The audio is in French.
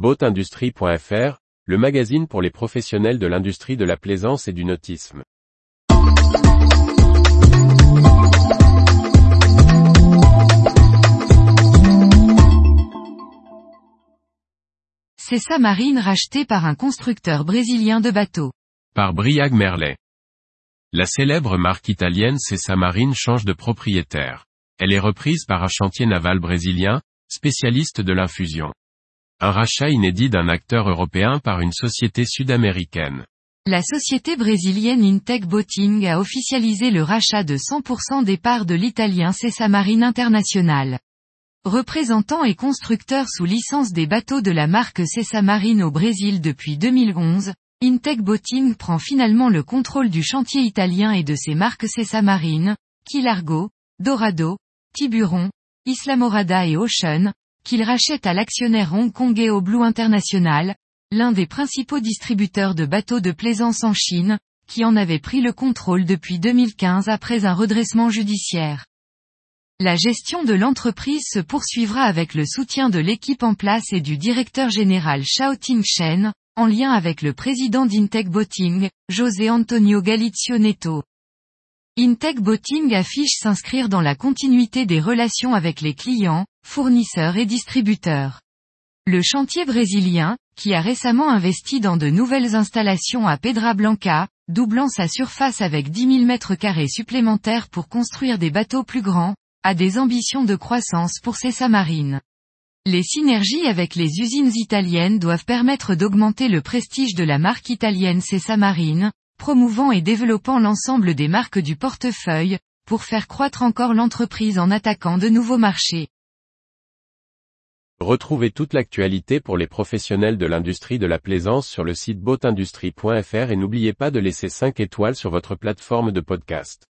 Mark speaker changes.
Speaker 1: Boatindustrie.fr, le magazine pour les professionnels de l'industrie de la plaisance et du nautisme.
Speaker 2: Cessa Marine racheté par un constructeur brésilien de bateaux.
Speaker 1: Par Briag Merlet. La célèbre marque italienne Cessa Marine change de propriétaire. Elle est reprise par un chantier naval brésilien, spécialiste de l'infusion. Un rachat inédit d'un acteur européen par une société sud-américaine.
Speaker 2: La société brésilienne Intec Boating a officialisé le rachat de 100% des parts de l'italien Marine International. Représentant et constructeur sous licence des bateaux de la marque Marine au Brésil depuis 2011, Intec Boating prend finalement le contrôle du chantier italien et de ses marques Marine, Kilargo, Dorado, Tiburon, Islamorada et Ocean, qu'il rachète à l'actionnaire hongkongais Blue International, l'un des principaux distributeurs de bateaux de plaisance en Chine, qui en avait pris le contrôle depuis 2015 après un redressement judiciaire. La gestion de l'entreprise se poursuivra avec le soutien de l'équipe en place et du directeur général Ting Shen, en lien avec le président d'Intech Boating, José Antonio Galizio Neto. Intech Boating affiche s'inscrire dans la continuité des relations avec les clients, fournisseurs et distributeurs. Le chantier brésilien, qui a récemment investi dans de nouvelles installations à Pedra Blanca, doublant sa surface avec 10 000 mètres carrés supplémentaires pour construire des bateaux plus grands, a des ambitions de croissance pour ses samarines. Les synergies avec les usines italiennes doivent permettre d'augmenter le prestige de la marque italienne Cessa Marine, promouvant et développant l'ensemble des marques du portefeuille, pour faire croître encore l'entreprise en attaquant de nouveaux marchés.
Speaker 1: Retrouvez toute l'actualité pour les professionnels de l'industrie de la plaisance sur le site boatindustrie.fr et n'oubliez pas de laisser 5 étoiles sur votre plateforme de podcast.